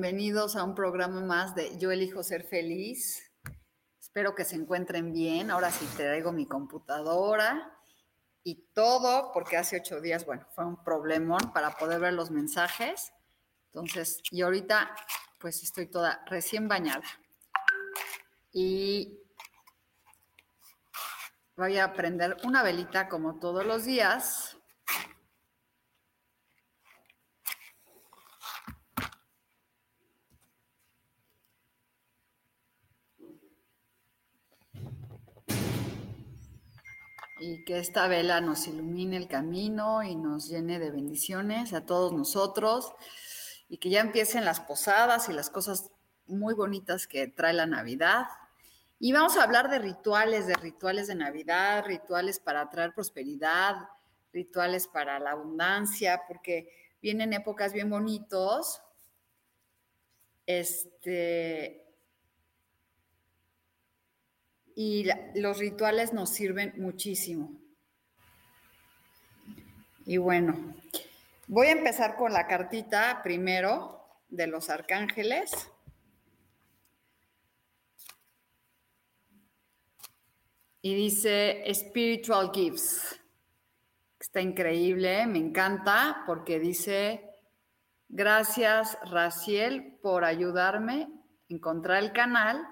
Bienvenidos a un programa más de Yo elijo ser feliz. Espero que se encuentren bien. Ahora sí traigo mi computadora y todo, porque hace ocho días, bueno, fue un problemón para poder ver los mensajes. Entonces, y ahorita pues estoy toda recién bañada. Y voy a prender una velita como todos los días que esta vela nos ilumine el camino y nos llene de bendiciones a todos nosotros y que ya empiecen las posadas y las cosas muy bonitas que trae la Navidad. Y vamos a hablar de rituales, de rituales de Navidad, rituales para traer prosperidad, rituales para la abundancia, porque vienen épocas bien bonitos. Este, y los rituales nos sirven muchísimo. Y bueno, voy a empezar con la cartita primero de los arcángeles. Y dice Spiritual Gifts. Está increíble, me encanta porque dice, gracias Raciel por ayudarme a encontrar el canal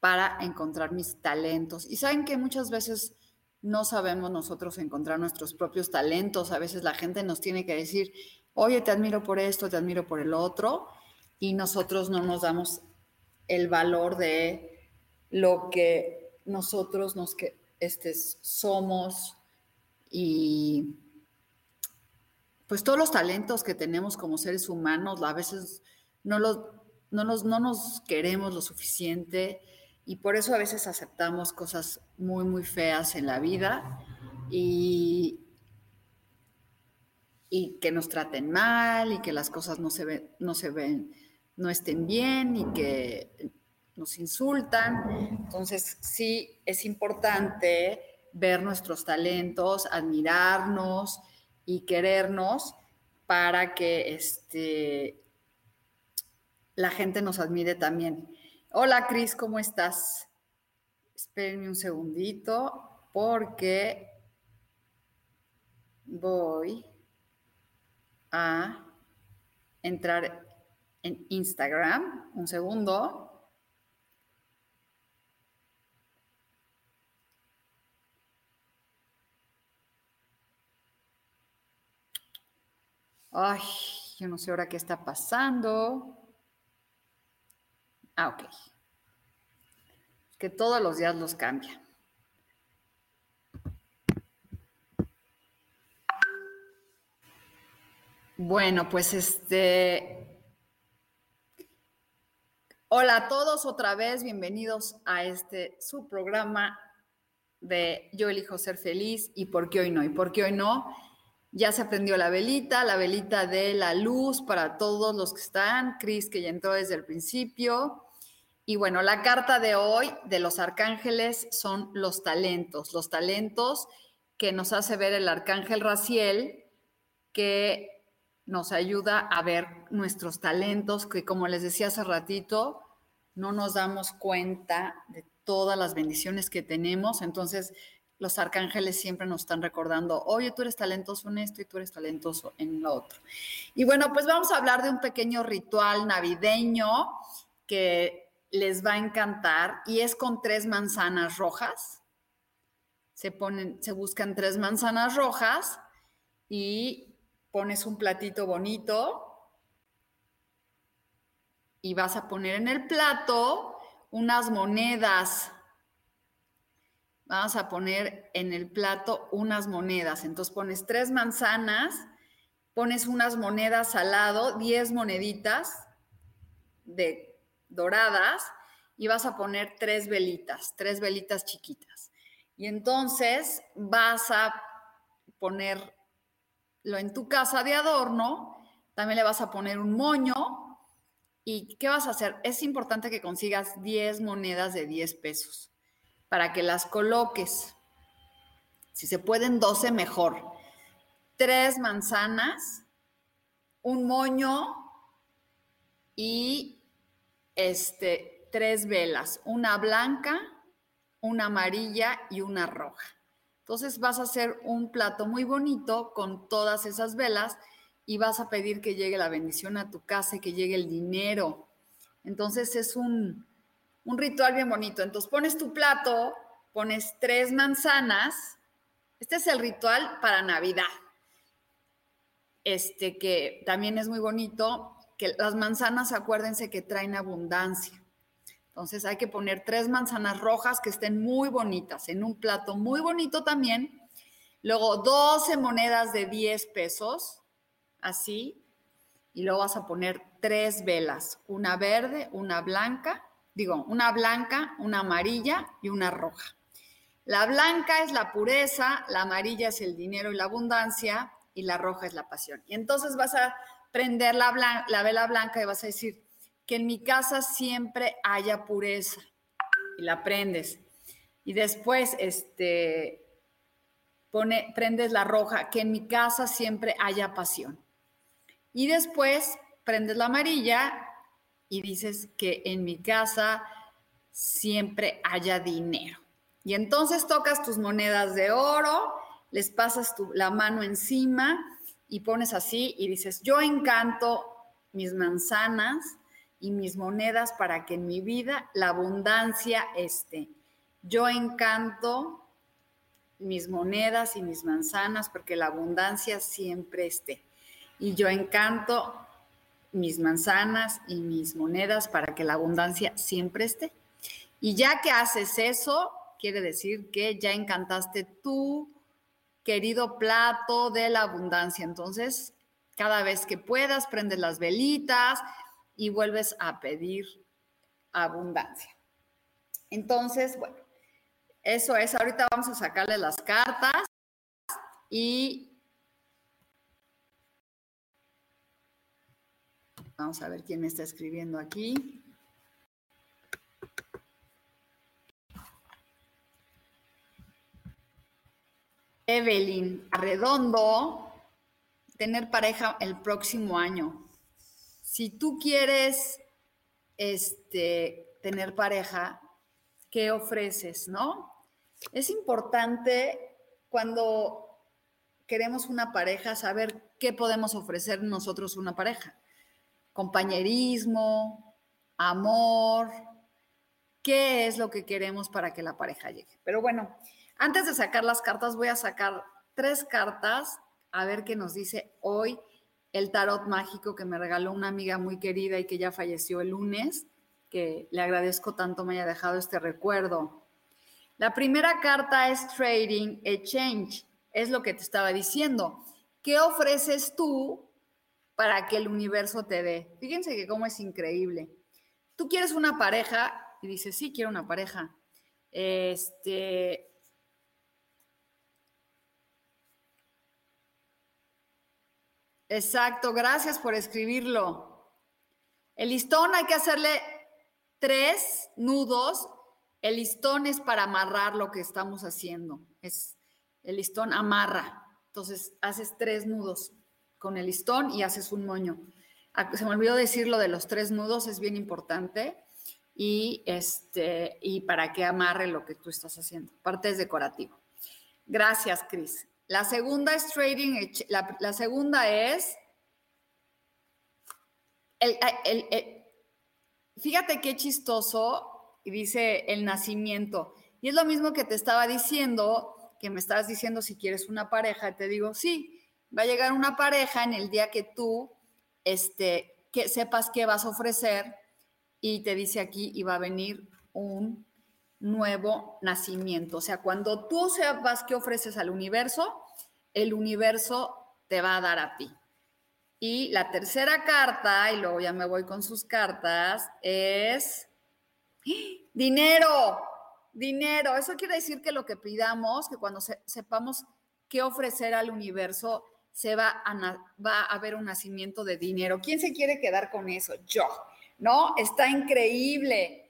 para encontrar mis talentos. Y saben que muchas veces no sabemos nosotros encontrar nuestros propios talentos. A veces la gente nos tiene que decir, oye, te admiro por esto, te admiro por el otro, y nosotros no nos damos el valor de lo que nosotros nos que, este, somos y pues todos los talentos que tenemos como seres humanos, a veces no, los, no, nos, no nos queremos lo suficiente y por eso a veces aceptamos cosas muy, muy feas en la vida y, y que nos traten mal y que las cosas no se, ven, no se ven, no estén bien y que nos insultan. Entonces, sí es importante ver nuestros talentos, admirarnos y querernos para que este, la gente nos admire también. Hola Cris, ¿cómo estás? Espérenme un segundito porque voy a entrar en Instagram. Un segundo. Ay, yo no sé ahora qué está pasando. Ah, ok. Que todos los días los cambian. Bueno, pues este... Hola a todos otra vez, bienvenidos a este su programa de Yo elijo ser feliz y por qué hoy no. Y por qué hoy no, ya se aprendió la velita, la velita de la luz para todos los que están. Cris, que ya entró desde el principio. Y bueno, la carta de hoy de los arcángeles son los talentos, los talentos que nos hace ver el arcángel Raciel, que nos ayuda a ver nuestros talentos, que como les decía hace ratito, no nos damos cuenta de todas las bendiciones que tenemos. Entonces, los arcángeles siempre nos están recordando, oye, tú eres talentoso en esto y tú eres talentoso en lo otro. Y bueno, pues vamos a hablar de un pequeño ritual navideño que les va a encantar y es con tres manzanas rojas. Se ponen, se buscan tres manzanas rojas y pones un platito bonito y vas a poner en el plato unas monedas vamos a poner en el plato unas monedas. Entonces pones tres manzanas, pones unas monedas al lado, diez moneditas de doradas y vas a poner tres velitas, tres velitas chiquitas. Y entonces vas a ponerlo en tu casa de adorno, también le vas a poner un moño. ¿Y qué vas a hacer? Es importante que consigas 10 monedas de 10 pesos para que las coloques. Si se pueden 12, mejor. Tres manzanas, un moño y este, tres velas, una blanca, una amarilla y una roja. Entonces vas a hacer un plato muy bonito con todas esas velas y vas a pedir que llegue la bendición a tu casa y que llegue el dinero. Entonces es un, un ritual bien bonito. Entonces pones tu plato, pones tres manzanas. Este es el ritual para Navidad. Este que también es muy bonito, que las manzanas, acuérdense que traen abundancia. Entonces hay que poner tres manzanas rojas que estén muy bonitas en un plato muy bonito también. Luego 12 monedas de 10 pesos, así. Y luego vas a poner tres velas, una verde, una blanca digo, una blanca, una amarilla y una roja. La blanca es la pureza, la amarilla es el dinero y la abundancia y la roja es la pasión. Y entonces vas a prender la, la vela blanca y vas a decir que en mi casa siempre haya pureza y la prendes. Y después este, pone, prendes la roja, que en mi casa siempre haya pasión. Y después prendes la amarilla y dices que en mi casa siempre haya dinero. Y entonces tocas tus monedas de oro, les pasas la mano encima y pones así y dices, yo encanto mis manzanas y mis monedas para que en mi vida la abundancia esté. Yo encanto mis monedas y mis manzanas porque la abundancia siempre esté. Y yo encanto mis manzanas y mis monedas para que la abundancia siempre esté. Y ya que haces eso, quiere decir que ya encantaste tu querido plato de la abundancia. Entonces, cada vez que puedas, prendes las velitas y vuelves a pedir abundancia. Entonces, bueno, eso es. Ahorita vamos a sacarle las cartas y Vamos a ver quién me está escribiendo aquí. Evelyn Arredondo, tener pareja el próximo año. Si tú quieres este, tener pareja, ¿qué ofreces, no? Es importante cuando queremos una pareja saber qué podemos ofrecer nosotros una pareja compañerismo, amor, qué es lo que queremos para que la pareja llegue. Pero bueno, antes de sacar las cartas, voy a sacar tres cartas a ver qué nos dice hoy el tarot mágico que me regaló una amiga muy querida y que ya falleció el lunes, que le agradezco tanto me haya dejado este recuerdo. La primera carta es Trading Exchange, es lo que te estaba diciendo. ¿Qué ofreces tú para que el universo te dé. Fíjense que cómo es increíble. Tú quieres una pareja y dices, sí, quiero una pareja. Este. Exacto, gracias por escribirlo. El listón hay que hacerle tres nudos. El listón es para amarrar lo que estamos haciendo. Es el listón amarra. Entonces haces tres nudos con el listón y haces un moño. Ah, se me olvidó decir lo de los tres nudos, es bien importante. Y, este, y para que amarre lo que tú estás haciendo. Parte es decorativo. Gracias, Cris. La segunda es trading, la, segunda es fíjate qué chistoso, dice el nacimiento. Y es lo mismo que te estaba diciendo, que me estabas diciendo si quieres una pareja, te digo, sí, va a llegar una pareja en el día que tú este, que sepas qué vas a ofrecer y te dice aquí y va a venir un nuevo nacimiento. O sea, cuando tú sepas qué ofreces al universo, el universo te va a dar a ti. Y la tercera carta, y luego ya me voy con sus cartas, es dinero, dinero. Eso quiere decir que lo que pidamos, que cuando sepamos qué ofrecer al universo, se va a, va a haber un nacimiento de dinero. ¿Quién se quiere quedar con eso? Yo, ¿no? Está increíble.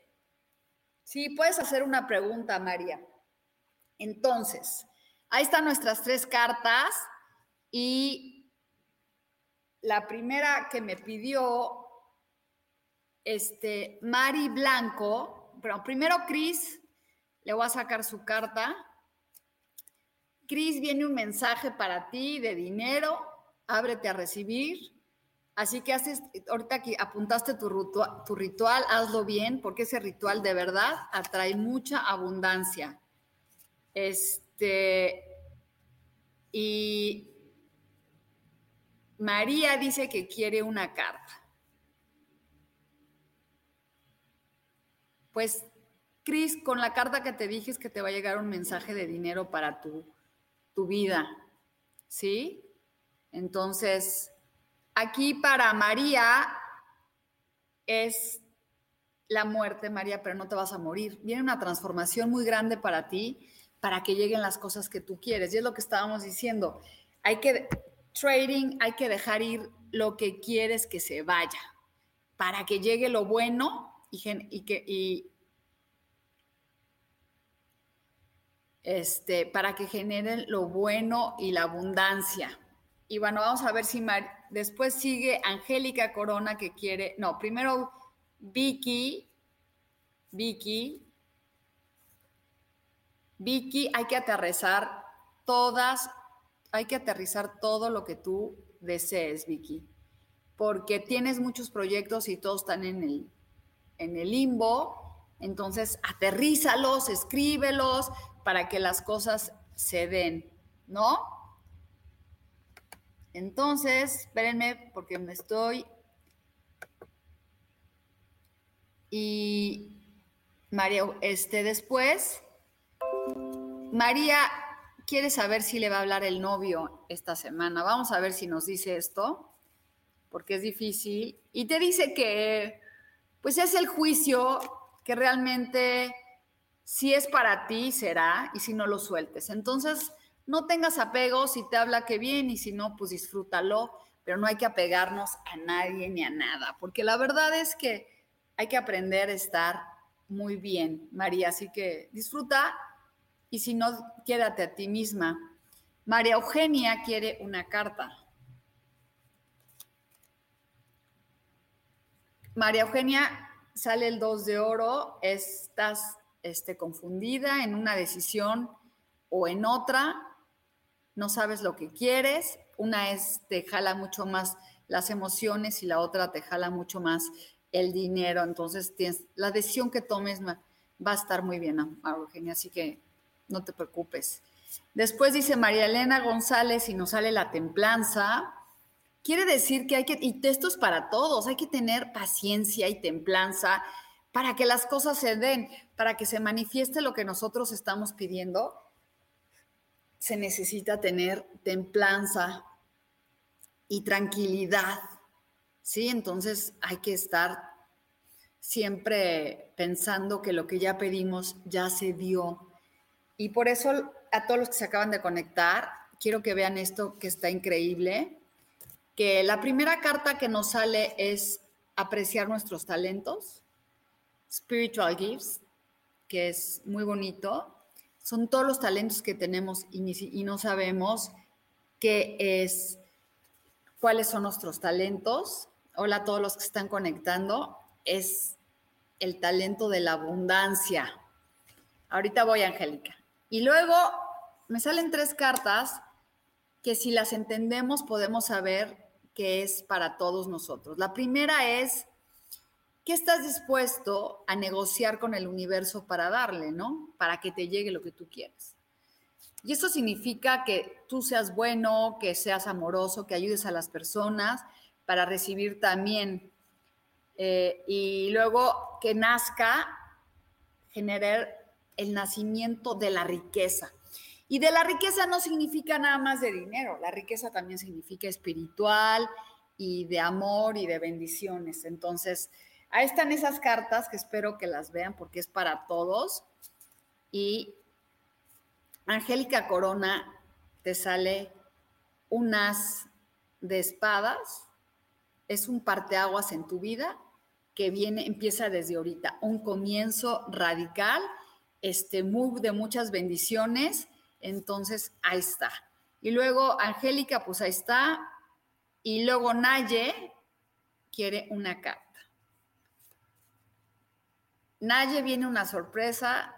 Sí, puedes hacer una pregunta, María. Entonces, ahí están nuestras tres cartas y la primera que me pidió este Mari Blanco, pero primero Cris, le voy a sacar su carta. Cris, viene un mensaje para ti de dinero, ábrete a recibir. Así que haces, ahorita que apuntaste tu, tu ritual, hazlo bien, porque ese ritual de verdad atrae mucha abundancia. Este, y María dice que quiere una carta. Pues, Cris, con la carta que te dije es que te va a llegar un mensaje de dinero para tu tu vida, ¿sí? Entonces, aquí para María es la muerte, María, pero no te vas a morir. Viene una transformación muy grande para ti, para que lleguen las cosas que tú quieres. Y es lo que estábamos diciendo. Hay que, trading, hay que dejar ir lo que quieres que se vaya, para que llegue lo bueno y, que, y, este, para que generen lo bueno y la abundancia. Y bueno, vamos a ver si después sigue Angélica Corona que quiere, no, primero Vicky, Vicky, Vicky, hay que aterrizar todas, hay que aterrizar todo lo que tú desees, Vicky, porque tienes muchos proyectos y todos están en el, en el limbo, entonces aterrízalos, escríbelos, para que las cosas se den, ¿no? Entonces, espérenme porque me estoy... Y María, este después, María quiere saber si le va a hablar el novio esta semana. Vamos a ver si nos dice esto, porque es difícil. Y te dice que, pues es el juicio que realmente si es para ti, será, y si no lo sueltes. Entonces, no tengas apego, si te habla que bien, y si no, pues disfrútalo, pero no hay que apegarnos a nadie ni a nada, porque la verdad es que hay que aprender a estar muy bien, María, así que disfruta, y si no, quédate a ti misma. María Eugenia quiere una carta. María Eugenia sale el 2 de oro, estás este, confundida en una decisión o en otra, no sabes lo que quieres, una es te jala mucho más las emociones y la otra te jala mucho más el dinero, entonces tienes, la decisión que tomes va a estar muy bien, Eugenia, así que no te preocupes. Después dice María Elena González y nos sale la templanza. Quiere decir que hay que, y esto es para todos, hay que tener paciencia y templanza para que las cosas se den, para que se manifieste lo que nosotros estamos pidiendo, se necesita tener templanza y tranquilidad. ¿Sí? Entonces hay que estar siempre pensando que lo que ya pedimos ya se dio. Y por eso a todos los que se acaban de conectar, quiero que vean esto que está increíble, que la primera carta que nos sale es apreciar nuestros talentos Spiritual Gifts, que es muy bonito. Son todos los talentos que tenemos y, no sabemos qué es, cuáles son nuestros talentos. Hola a todos los que están conectando. Es el talento de la abundancia. Ahorita voy, Angélica. Y luego me salen tres cartas que si las entendemos podemos saber que es para todos nosotros. La primera es, ¿qué estás dispuesto a negociar con el universo para darle, no? Para que te llegue lo que tú quieres. Y eso significa que tú seas bueno, que seas amoroso, que ayudes a las personas para recibir también. Eh, y luego que nazca, generar el nacimiento de la riqueza. Y de la riqueza no significa nada más de dinero, la riqueza también significa espiritual y de amor y de bendiciones. Entonces, ahí están esas cartas que espero que las vean porque es para todos. Y Angélica Corona te sale un as de espadas, es un parteaguas en tu vida que viene, empieza desde ahorita, un comienzo radical, este, muy de muchas bendiciones entonces, ahí está. Y luego Angélica, pues ahí está. Y luego Naye quiere una carta. Naye viene una sorpresa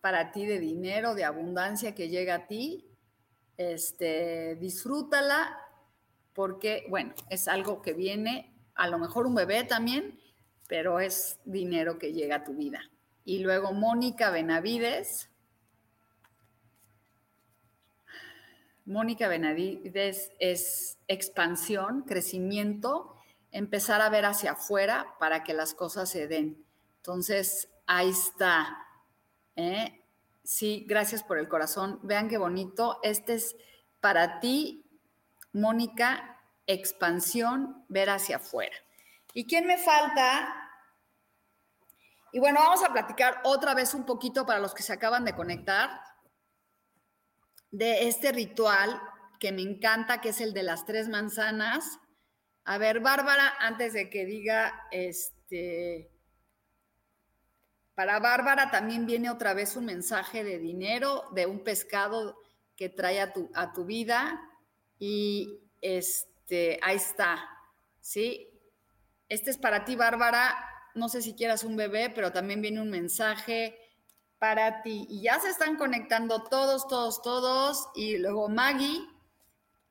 para ti de dinero, de abundancia que llega a ti. Este, disfrútala porque, bueno, es algo que viene, a lo mejor un bebé también, pero es dinero que llega a tu vida. Y luego Mónica Benavides Mónica Benavides es expansión, crecimiento, empezar a ver hacia afuera para que las cosas se den. Entonces, ahí está. ¿eh? Sí, gracias por el corazón. Vean qué bonito. Este es para ti, Mónica, expansión, ver hacia afuera. ¿Y quién me falta? Y bueno, vamos a platicar otra vez un poquito para los que se acaban de conectar de este ritual que me encanta, que es el de las tres manzanas. A ver, Bárbara, antes de que diga, este, para Bárbara también viene otra vez un mensaje de dinero, de un pescado que trae a tu, a tu vida. Y este, ahí está, ¿sí? Este es para ti, Bárbara. No sé si quieras un bebé, pero también viene un mensaje para ti. Y ya se están conectando todos, todos, todos. Y luego Maggie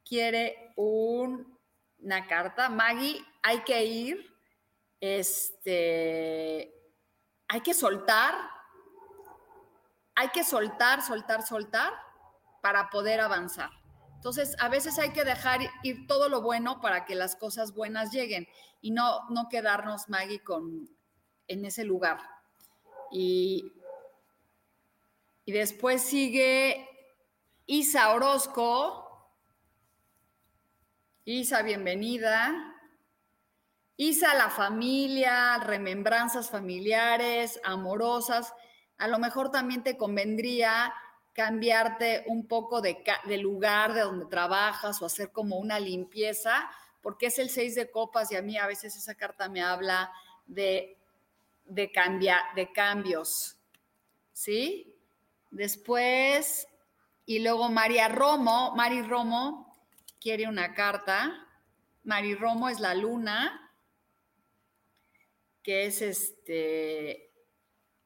quiere una carta. Maggie, hay que ir. Este, hay que soltar. Hay que soltar, soltar, soltar para poder avanzar. Entonces, a veces hay que dejar ir todo lo bueno para que las cosas buenas lleguen y no, no quedarnos, Maggie, con, en ese lugar. Y y después sigue Isa Orozco. Isa, bienvenida. Isa, la familia, remembranzas familiares, amorosas. A lo mejor también te convendría cambiarte un poco de, lugar de donde trabajas o hacer como una limpieza, porque es el seis de copas y a mí a veces esa carta me habla de, de, de cambios. ¿Sí? Después, y luego María Romo, Mari Romo quiere una carta. Mari Romo es la luna, que es este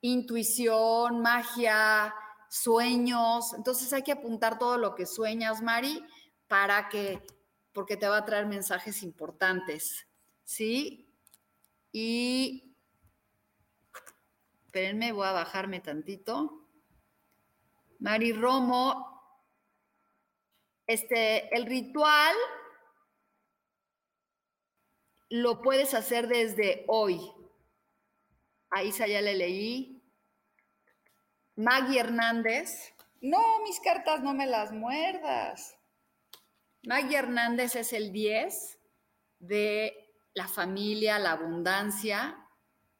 intuición, magia, sueños. Entonces hay que apuntar todo lo que sueñas, Mari, para que, porque te va a traer mensajes importantes. ¿Sí? Y, espérenme, voy a bajarme tantito. Mari Romo, este, el ritual lo puedes hacer desde hoy. A Isa ya le leí. Maggie Hernández. No, mis cartas no me las muerdas. Maggie Hernández es el 10 de la familia, la abundancia,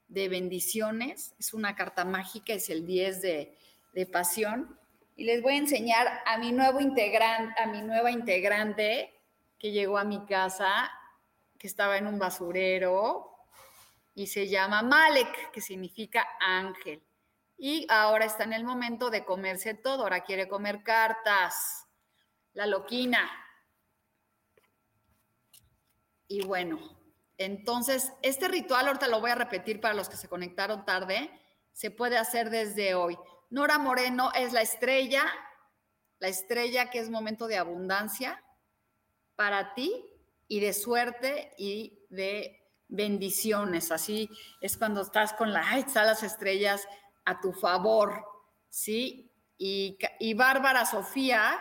de bendiciones. Es una carta mágica, es el 10 de, de pasión y les voy a enseñar a mi nuevo a mi nueva integrante que llegó a mi casa, que estaba en un basurero y se llama Malek, que significa ángel. Y ahora está en el momento de comerse todo, ahora quiere comer cartas, la loquina. Y bueno, entonces este ritual, ahorita lo voy a repetir para los que se conectaron tarde, se puede hacer desde hoy. Nora Moreno es la estrella la estrella que es momento de abundancia para ti y de suerte y de bendiciones. Así es cuando estás con la, ay, están las estrellas a tu favor, ¿sí? Y, y Bárbara Sofía,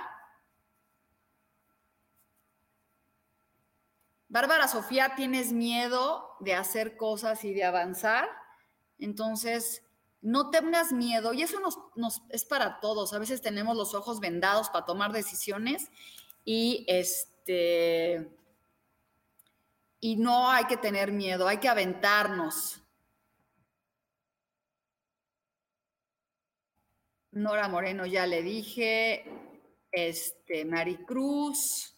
Bárbara Sofía, tienes miedo de hacer cosas y de avanzar, entonces no tengas miedo, y eso nos, es para todos. A veces tenemos los ojos vendados para tomar decisiones y este y no hay que tener miedo, hay que aventarnos. Nora Moreno ya le dije, este Maricruz.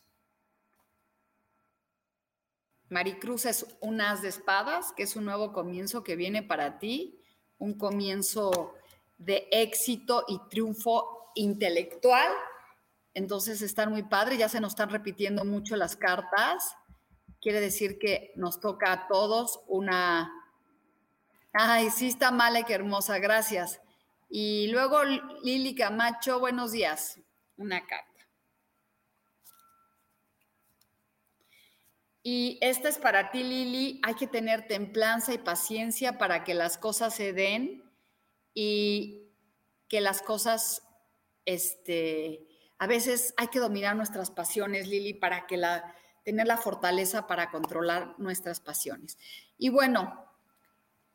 Maricruz es un as de espadas, que es un nuevo comienzo que viene para ti un comienzo de éxito y triunfo intelectual. Entonces están muy padre, ya se nos están repitiendo mucho las cartas. Quiere decir que nos toca a todos una... Ay, sí está mala que hermosa, gracias. Y luego Lili Camacho, buenos días. Una carta. Y esta es para ti, Lili. Hay que tener templanza y paciencia para que las cosas se den y que las cosas, este, a veces hay que dominar nuestras pasiones, Lili, para que la, tener la fortaleza para controlar nuestras pasiones. Y bueno,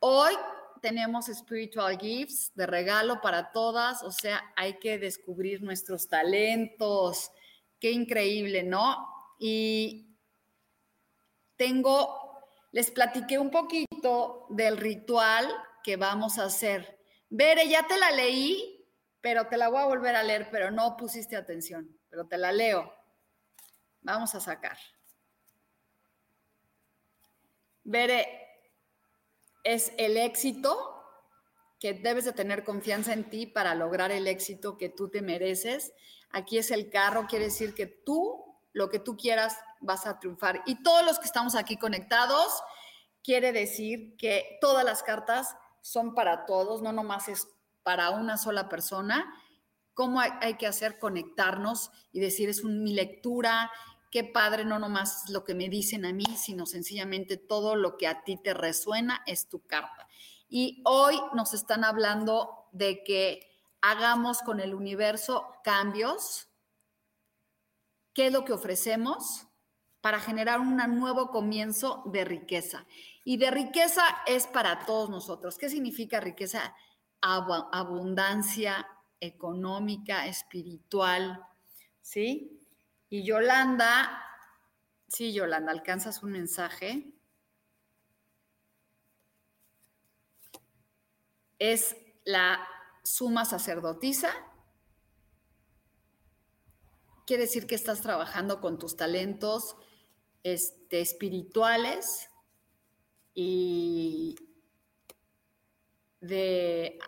hoy tenemos Spiritual Gifts de regalo para todas, o sea, hay que descubrir nuestros talentos. Qué increíble, ¿no? Y tengo, les platiqué un poquito del ritual que vamos a hacer. Bere, ya te la leí, pero te la voy a volver a leer, pero no pusiste atención, pero te la leo. Vamos a sacar. Bere, es el éxito que debes de tener confianza en ti para lograr el éxito que tú te mereces. Aquí es el carro, quiere decir que tú lo que tú quieras, vas a triunfar. Y todos los que estamos aquí conectados, quiere decir que todas las cartas son para todos, no nomás es para una sola persona. ¿Cómo hay, que hacer? Conectarnos y decir, es mi lectura, qué padre, no nomás lo que me dicen a mí, sino sencillamente todo lo que a ti te resuena es tu carta. Y hoy nos están hablando de que hagamos con el universo cambios, qué es lo que ofrecemos para generar un nuevo comienzo de riqueza. Y de riqueza es para todos nosotros. ¿Qué significa riqueza? abundancia económica, espiritual, ¿sí? Y Yolanda, sí, Yolanda, ¿alcanzas un mensaje? Es la suma sacerdotisa quiere decir que estás trabajando con tus talentos este, espirituales y de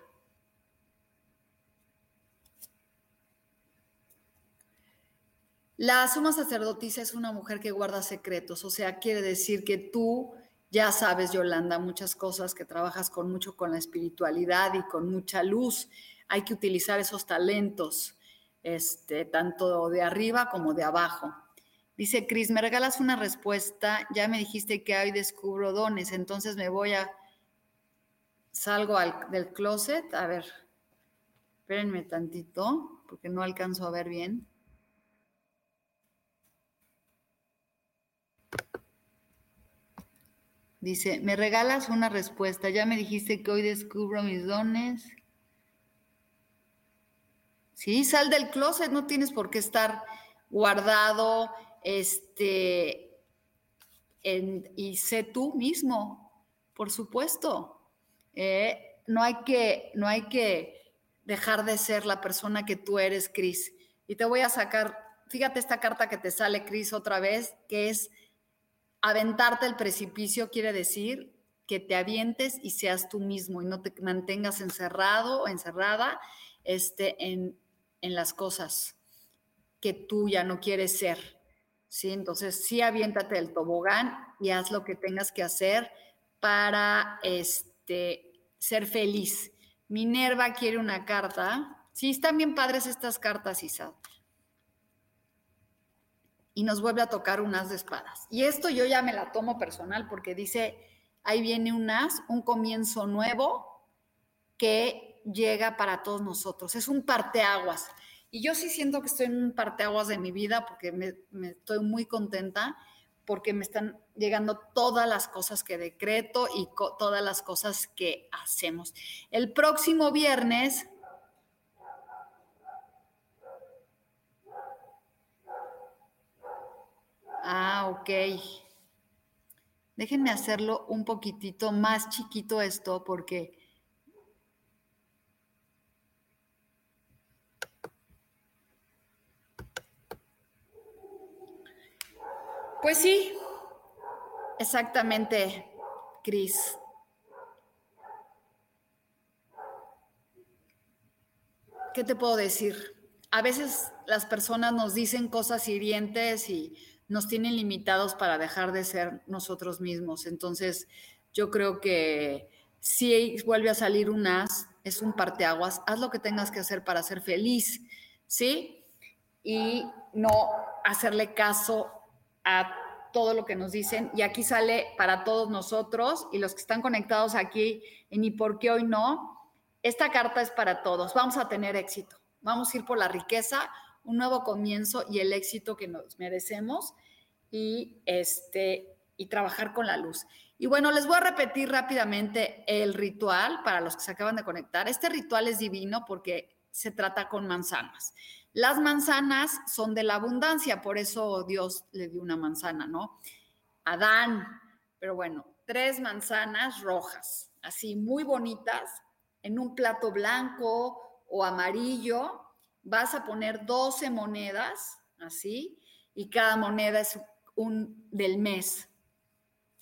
La suma sacerdotisa es una mujer que guarda secretos, o sea, quiere decir que tú ya sabes, Yolanda, muchas cosas, que trabajas con mucho con la espiritualidad y con mucha luz. Hay que utilizar esos talentos este, tanto de arriba como de abajo. Dice Cris, me regalas una respuesta, ya me dijiste que hoy descubro dones, entonces me voy a, salgo del closet, a ver, espérenme tantito, porque no alcanzo a ver bien. Dice, me regalas una respuesta, ya me dijiste que hoy descubro mis dones. Sí, sal del closet, no tienes por qué estar guardado, este, y sé tú mismo, por supuesto. Eh, no, hay que, no hay que dejar de ser la persona que tú eres, Cris. Y te voy a sacar, fíjate esta carta que te sale, Cris, otra vez, que es aventarte el precipicio, quiere decir que te avientes y seas tú mismo y no te mantengas encerrado o encerrada este, en, en las cosas que tú ya no quieres ser. ¿sí? Entonces, sí, aviéntate del tobogán y haz lo que tengas que hacer para este, ser feliz. Minerva quiere una carta. Sí, están bien padres estas cartas, Isa. Y nos vuelve a tocar un as de espadas. Y esto yo ya me la tomo personal porque dice, ahí viene un as, un comienzo nuevo que llega para todos nosotros. Es un parteaguas. Y yo sí siento que estoy en un parteaguas de mi vida porque me, estoy muy contenta porque me están llegando todas las cosas que decreto y todas las cosas que hacemos. El próximo viernes Ah, ok. Déjenme hacerlo un poquitito más chiquito esto porque... Pues sí, exactamente, Cris. ¿Qué te puedo decir? A veces las personas nos dicen cosas hirientes y nos tienen limitados para dejar de ser nosotros mismos. Entonces, yo creo que si vuelve a salir un as, es un parteaguas, haz lo que tengas que hacer para ser feliz, ¿sí? Y no hacerle caso a todo lo que nos dicen. Y aquí sale para todos nosotros y los que están conectados aquí en ¿Y por qué hoy no? Esta carta es para todos. Vamos a tener éxito. Vamos a ir por la riqueza, un nuevo comienzo y el éxito que nos merecemos y, este, y trabajar con la luz. Y bueno, les voy a repetir rápidamente el ritual para los que se acaban de conectar. Este ritual es divino porque se trata con manzanas. Las manzanas son de la abundancia, por eso Dios le dio una manzana, ¿no? Adán, pero bueno, tres manzanas rojas, así muy bonitas, en un plato blanco o amarillo, vas a poner 12 monedas, así, y cada moneda es un del mes,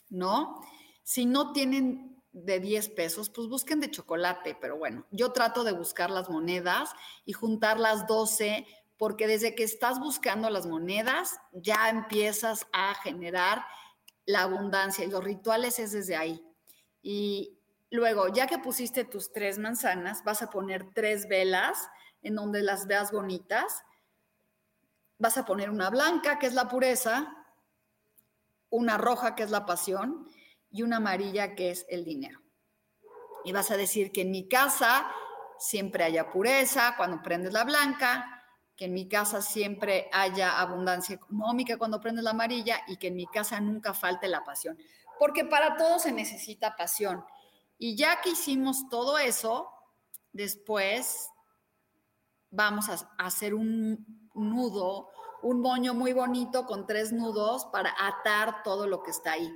¿no? Si no tienen de 10 pesos, pues busquen de chocolate, pero bueno, yo trato de buscar las monedas y juntar las 12 porque desde que estás buscando las monedas ya empiezas a generar la abundancia y los rituales es desde ahí. Y luego, ya que pusiste tus tres manzanas, vas a poner tres velas en donde las veas bonitas. Vas a poner una blanca, que es la pureza, una roja, que es la pasión, y una amarilla, que es el dinero. Y vas a decir que en mi casa siempre haya pureza cuando prendes la blanca, que en mi casa siempre haya abundancia económica cuando prendes la amarilla y que en mi casa nunca falte la pasión. Porque para todo se necesita pasión. Y ya que hicimos todo eso, después vamos a hacer un nudo, un moño muy bonito con tres nudos para atar todo lo que está ahí.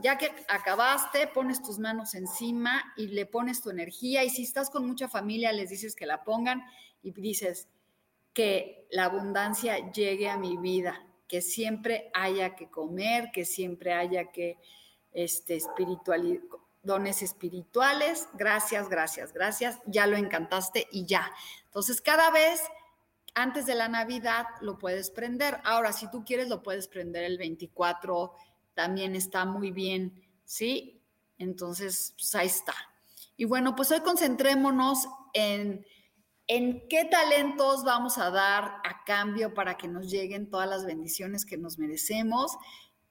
Ya que acabaste, pones tus manos encima y le pones tu energía y si estás con mucha familia, les dices que la pongan y dices que la abundancia llegue a mi vida, que siempre haya que comer, que siempre haya que este, espiritualidad dones espirituales, gracias, gracias, gracias, ya lo encantaste y ya. Entonces, cada vez antes de la Navidad lo puedes prender. Ahora, si tú quieres, lo puedes prender el 24, también está muy bien, ¿sí? Entonces, pues ahí está. Y bueno, pues hoy concentrémonos en, en qué talentos vamos a dar a cambio para que nos lleguen todas las bendiciones que nos merecemos,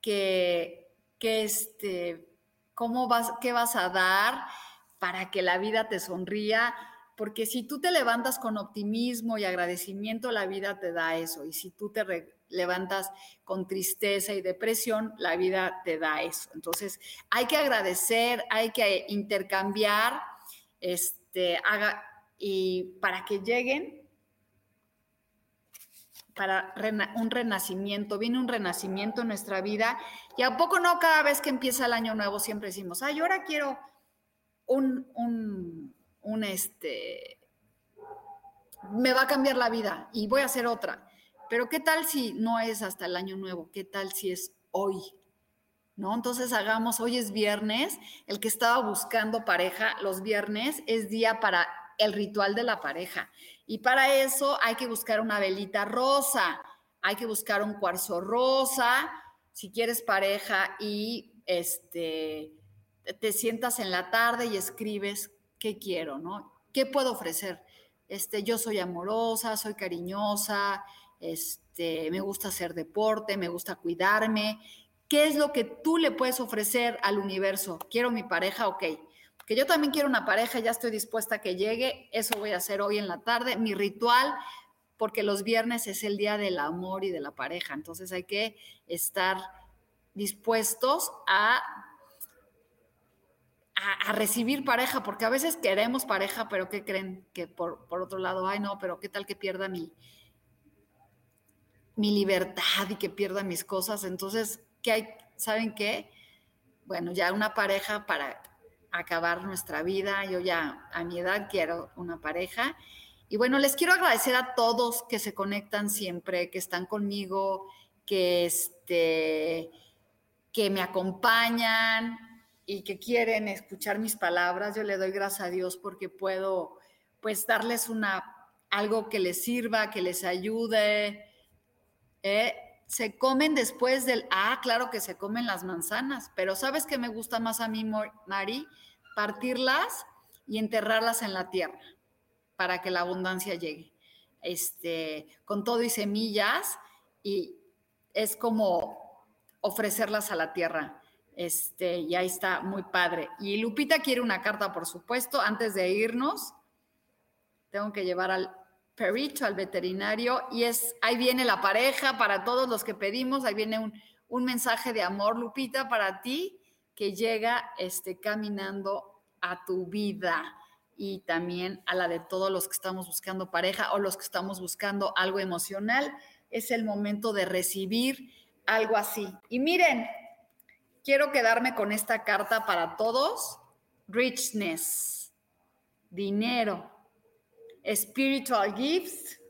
que, que este cómo vas, qué vas a dar para que la vida te sonría, porque si tú te levantas con optimismo y agradecimiento, la vida te da eso, y si tú te levantas con tristeza y depresión, la vida te da eso. Entonces, hay que agradecer, hay que intercambiar, este, haga, y para que lleguen para un renacimiento, viene un renacimiento en nuestra vida y a poco no cada vez que empieza el año nuevo siempre decimos, ay, ahora quiero un, un, un, este, me va a cambiar la vida y voy a hacer otra. Pero ¿qué tal si no es hasta el año nuevo? ¿Qué tal si es hoy? ¿No? Entonces hagamos, hoy es viernes, el que estaba buscando pareja, los viernes es día para el ritual de la pareja. Y para eso hay que buscar una velita rosa, hay que buscar un cuarzo rosa, si quieres pareja y este, te sientas en la tarde y escribes qué quiero, ¿no? ¿Qué puedo ofrecer? Este, yo soy amorosa, soy cariñosa, este, me gusta hacer deporte, me gusta cuidarme. ¿Qué es lo que tú le puedes ofrecer al universo? Quiero mi pareja, ok. Que yo también quiero una pareja, ya estoy dispuesta a que llegue, eso voy a hacer hoy en la tarde. Mi ritual, porque los viernes es el día del amor y de la pareja, entonces hay que estar dispuestos a a, recibir pareja, porque a veces queremos pareja, pero ¿qué creen? Que por, otro lado, ay no, pero ¿qué tal que pierda mi, mi libertad y que pierda mis cosas? Entonces, ¿qué hay? ¿Saben qué? Bueno, ya una pareja para acabar nuestra vida, yo ya a mi edad quiero una pareja. Y bueno, les quiero agradecer a todos que se conectan siempre, que están conmigo, que, este, que me acompañan, y que quieren escuchar mis palabras, yo le doy gracias a Dios porque puedo pues darles una algo que les sirva, que les ayude. ¿eh? Se comen después del, ah, claro que se comen las manzanas, pero ¿sabes qué me gusta más a mí, Mari? Partirlas y enterrarlas en la tierra para que la abundancia llegue. Este, con todo y semillas y es como ofrecerlas a la tierra. Este, y ahí está, muy padre. Y Lupita quiere una carta, por supuesto. Antes de irnos, tengo que llevar al perito, al veterinario, y es, ahí viene la pareja para todos los que pedimos, ahí viene un, un mensaje de amor, Lupita, para ti, que llega este, caminando a tu vida y también a la de todos los que estamos buscando pareja o los que estamos buscando algo emocional. Es el momento de recibir algo así. Y miren, quiero quedarme con esta carta para todos. Richness, dinero, spiritual gifts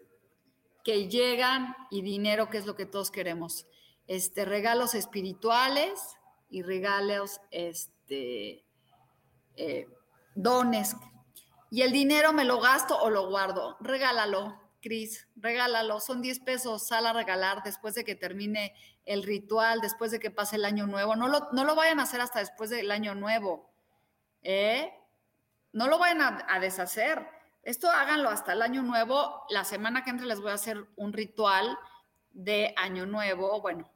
que llegan y dinero, que es lo que todos queremos. Este, regalos espirituales y regalos, este, eh, dones. Y el dinero me lo gasto o lo guardo. Regálalo, Cris, regálalo. Son 10 pesos, sal a regalar después de que termine el ritual después de que pase el año nuevo. No lo, no lo vayan a hacer hasta después del año nuevo. ¿eh? No lo vayan a, deshacer. Esto háganlo hasta el año nuevo. La semana que entra les voy a hacer un ritual de año nuevo. Bueno,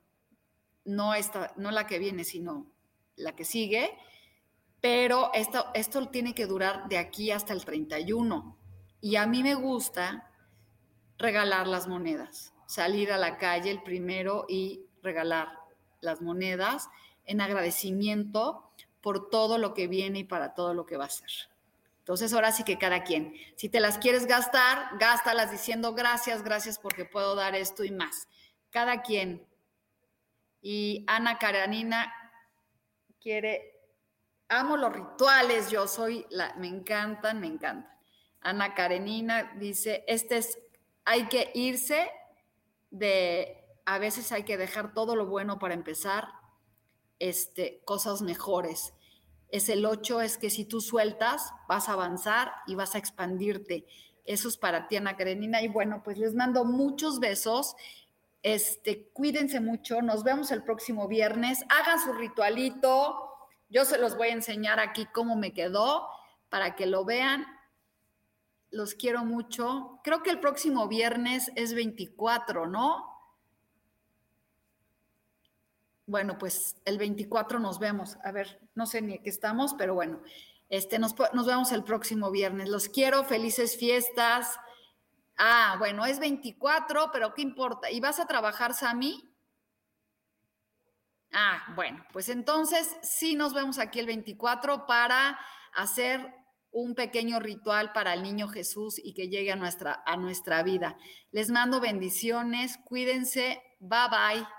no, esta, no la que viene, sino la que sigue. Pero esto, esto tiene que durar de aquí hasta el 31. Y a mí me gusta regalar las monedas, salir a la calle el primero y regalar las monedas en agradecimiento por todo lo que viene y para todo lo que va a ser. Entonces, ahora sí que cada quien, si te las quieres gastar, gástalas diciendo gracias, gracias porque puedo dar esto y más. Cada quien. Y Ana Karanina quiere, amo los rituales, yo soy, la, me encantan, me encantan. Ana Karenina dice, este es, hay que irse de a veces hay que dejar todo lo bueno para empezar este, cosas mejores. Es el 8, es que si tú sueltas, vas a avanzar y vas a expandirte. Eso es para ti, Ana Karenina. Y bueno, pues les mando muchos besos. Este, cuídense mucho. Nos vemos el próximo viernes. Hagan su ritualito. Yo se los voy a enseñar aquí cómo me quedó para que lo vean. Los quiero mucho. Creo que el próximo viernes es 24, ¿no? bueno, pues el 24 nos vemos. A ver, no sé ni qué estamos, pero bueno, este, nos, nos vemos el próximo viernes. Los quiero, felices fiestas. Ah, bueno, es 24, pero ¿qué importa? ¿Y vas a trabajar, Sami? Ah, bueno, pues entonces sí nos vemos aquí el 24 para hacer un pequeño ritual para el niño Jesús y que llegue a nuestra, a nuestra vida. Les mando bendiciones, cuídense, bye bye.